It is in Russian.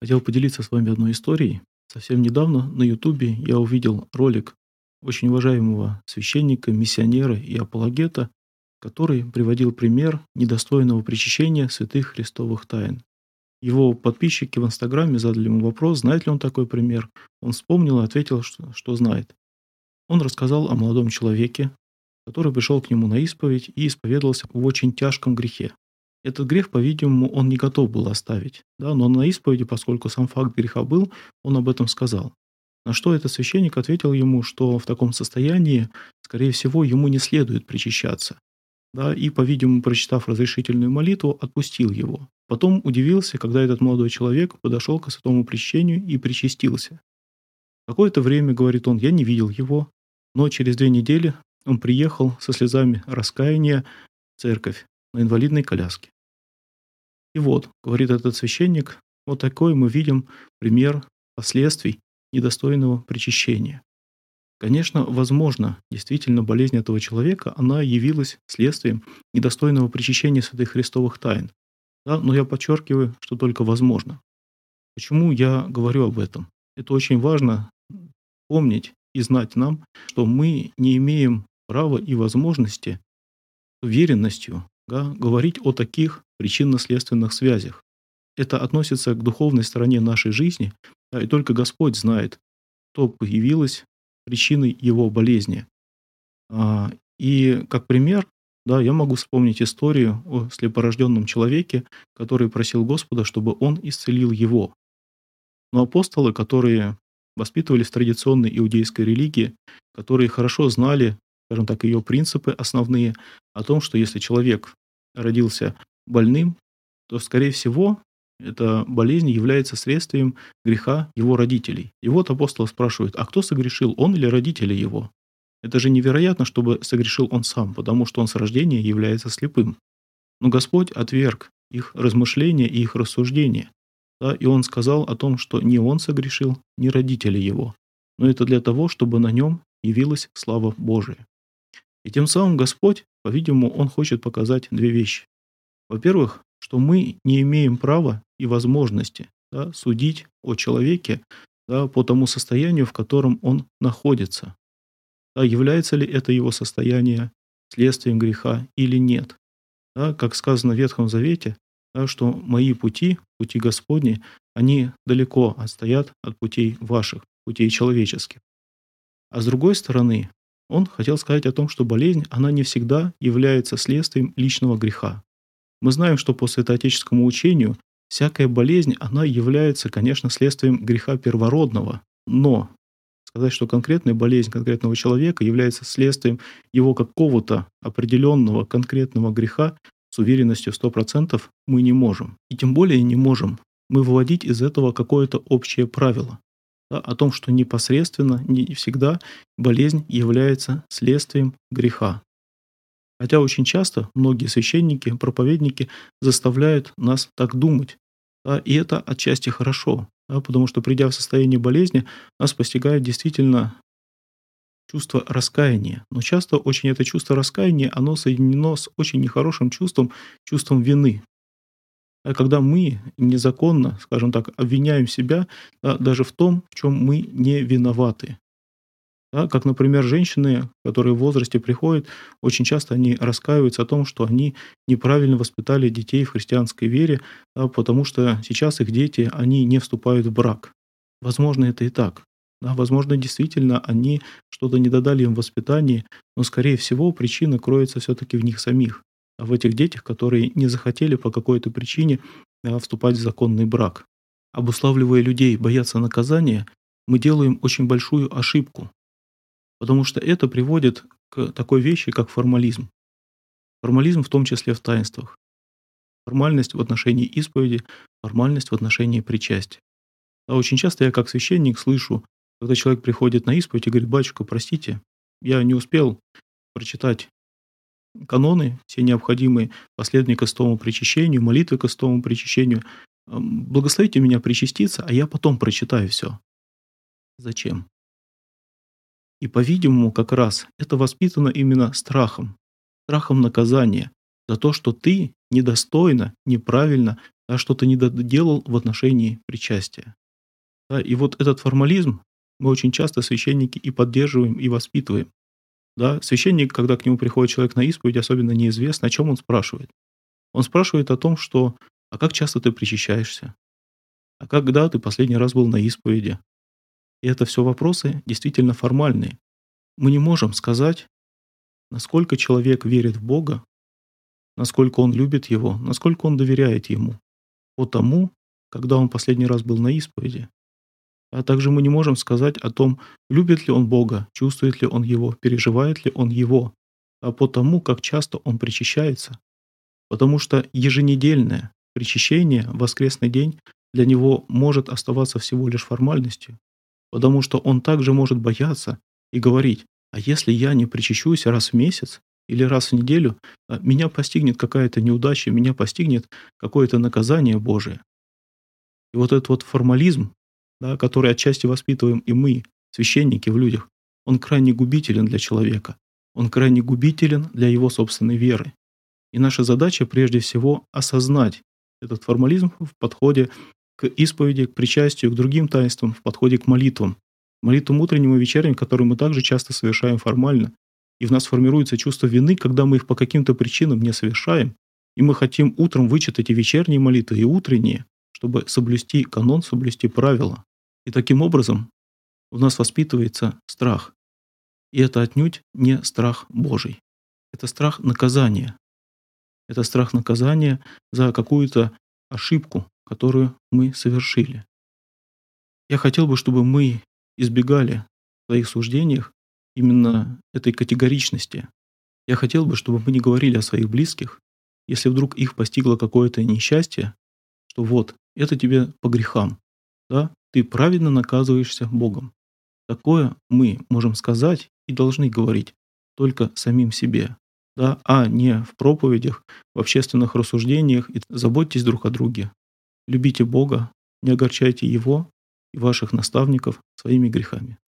Хотел поделиться с вами одной историей. Совсем недавно на Ютубе я увидел ролик очень уважаемого священника, миссионера и апологета, который приводил пример недостойного причащения святых христовых тайн. Его подписчики в Инстаграме задали ему вопрос, знает ли он такой пример. Он вспомнил и ответил, что, что знает. Он рассказал о молодом человеке, который пришел к нему на исповедь и исповедовался в очень тяжком грехе. Этот грех, по-видимому, он не готов был оставить. Да? Но на исповеди, поскольку сам факт греха был, он об этом сказал. На что этот священник ответил ему, что в таком состоянии, скорее всего, ему не следует причащаться. Да, и, по-видимому, прочитав разрешительную молитву, отпустил его. Потом удивился, когда этот молодой человек подошел к святому причащению и причастился. Какое-то время, говорит он, я не видел его, но через две недели он приехал со слезами раскаяния в церковь на инвалидной коляске. И вот, говорит этот священник, вот такой мы видим пример последствий недостойного причащения. Конечно, возможно, действительно болезнь этого человека, она явилась следствием недостойного причащения святых христовых тайн. Да, но я подчеркиваю, что только возможно. Почему я говорю об этом? Это очень важно помнить и знать нам, что мы не имеем права и возможности уверенностью да, говорить о таких причинно-следственных связях. Это относится к духовной стороне нашей жизни, да, и только Господь знает, что появилось причиной его болезни. А, и как пример, да, я могу вспомнить историю о слепорожденном человеке, который просил Господа, чтобы он исцелил его. Но апостолы, которые воспитывались в традиционной иудейской религии, которые хорошо знали, скажем так, ее принципы основные, о том, что если человек родился больным, то, скорее всего, эта болезнь является следствием греха его родителей. И вот апостол спрашивает, а кто согрешил, он или родители его? Это же невероятно, чтобы согрешил он сам, потому что он с рождения является слепым. Но Господь отверг их размышления и их рассуждения. Да, и он сказал о том, что не он согрешил, не родители его. Но это для того, чтобы на нем явилась слава Божия. И тем самым Господь, по-видимому, Он хочет показать две вещи. Во-первых, что мы не имеем права и возможности да, судить о человеке да, по тому состоянию, в котором он находится. Да, является ли это его состояние следствием греха или нет. Да, как сказано в Ветхом Завете, да, что мои пути, пути Господни, они далеко отстоят от путей ваших, путей человеческих. А с другой стороны, он хотел сказать о том, что болезнь, она не всегда является следствием личного греха. Мы знаем, что по святоотеческому учению всякая болезнь, она является, конечно, следствием греха первородного. Но сказать, что конкретная болезнь конкретного человека является следствием его какого-то определенного конкретного греха, с уверенностью 100% мы не можем. И тем более не можем мы выводить из этого какое-то общее правило да, о том, что непосредственно, не всегда болезнь является следствием греха. Хотя очень часто многие священники, проповедники заставляют нас так думать. Да, и это отчасти хорошо, да, потому что придя в состояние болезни, нас постигает действительно чувство раскаяния. Но часто очень это чувство раскаяния, оно соединено с очень нехорошим чувством, чувством вины. А когда мы незаконно, скажем так, обвиняем себя да, даже в том, в чем мы не виноваты. Да, как, например, женщины, которые в возрасте приходят, очень часто они раскаиваются о том, что они неправильно воспитали детей в христианской вере, да, потому что сейчас их дети, они не вступают в брак. Возможно, это и так. Да, возможно, действительно, они что-то не додали им в воспитании, но, скорее всего, причина кроется все-таки в них самих в этих детях, которые не захотели по какой-то причине вступать в законный брак. Обуславливая людей бояться наказания, мы делаем очень большую ошибку, потому что это приводит к такой вещи, как формализм. Формализм в том числе в таинствах. Формальность в отношении исповеди, формальность в отношении причастия. А очень часто я как священник слышу, когда человек приходит на исповедь и говорит, батюшка, простите, я не успел прочитать каноны, все необходимые последования к крестовому причащению, молитвы к крестовому причащению. Благословите меня причаститься, а я потом прочитаю все. Зачем? И, по-видимому, как раз это воспитано именно страхом, страхом наказания за то, что ты недостойно, неправильно да, что-то не доделал в отношении причастия. Да, и вот этот формализм мы очень часто священники и поддерживаем, и воспитываем. Да, священник, когда к нему приходит человек на исповедь, особенно неизвестно, о чем он спрашивает. Он спрашивает о том, что «А как часто ты причащаешься? А когда ты последний раз был на исповеди?» И это все вопросы действительно формальные. Мы не можем сказать, насколько человек верит в Бога, насколько он любит Его, насколько он доверяет Ему, по тому, когда он последний раз был на исповеди. А также мы не можем сказать о том, любит ли он Бога, чувствует ли он Его, переживает ли он Его, а по тому, как часто он причащается. Потому что еженедельное причащение в воскресный день для него может оставаться всего лишь формальностью, потому что он также может бояться и говорить, а если я не причащусь раз в месяц или раз в неделю, а меня постигнет какая-то неудача, меня постигнет какое-то наказание Божие. И вот этот вот формализм, да, который отчасти воспитываем и мы, священники в людях, он крайне губителен для человека. Он крайне губителен для его собственной веры. И наша задача прежде всего осознать этот формализм в подходе к исповеди, к причастию, к другим таинствам, в подходе к молитвам. Молитвам утренним и вечерним, которые мы также часто совершаем формально. И в нас формируется чувство вины, когда мы их по каким-то причинам не совершаем, и мы хотим утром вычитать и вечерние молитвы, и утренние, чтобы соблюсти канон, соблюсти правила. И таким образом у нас воспитывается страх. И это отнюдь не страх Божий. Это страх наказания. Это страх наказания за какую-то ошибку, которую мы совершили. Я хотел бы, чтобы мы избегали в своих суждениях именно этой категоричности. Я хотел бы, чтобы мы не говорили о своих близких, если вдруг их постигло какое-то несчастье, что вот, это тебе по грехам, да, ты праведно наказываешься Богом. Такое мы можем сказать и должны говорить только самим себе, да, а не в проповедях, в общественных рассуждениях. И заботьтесь друг о друге. Любите Бога, не огорчайте Его и ваших наставников своими грехами.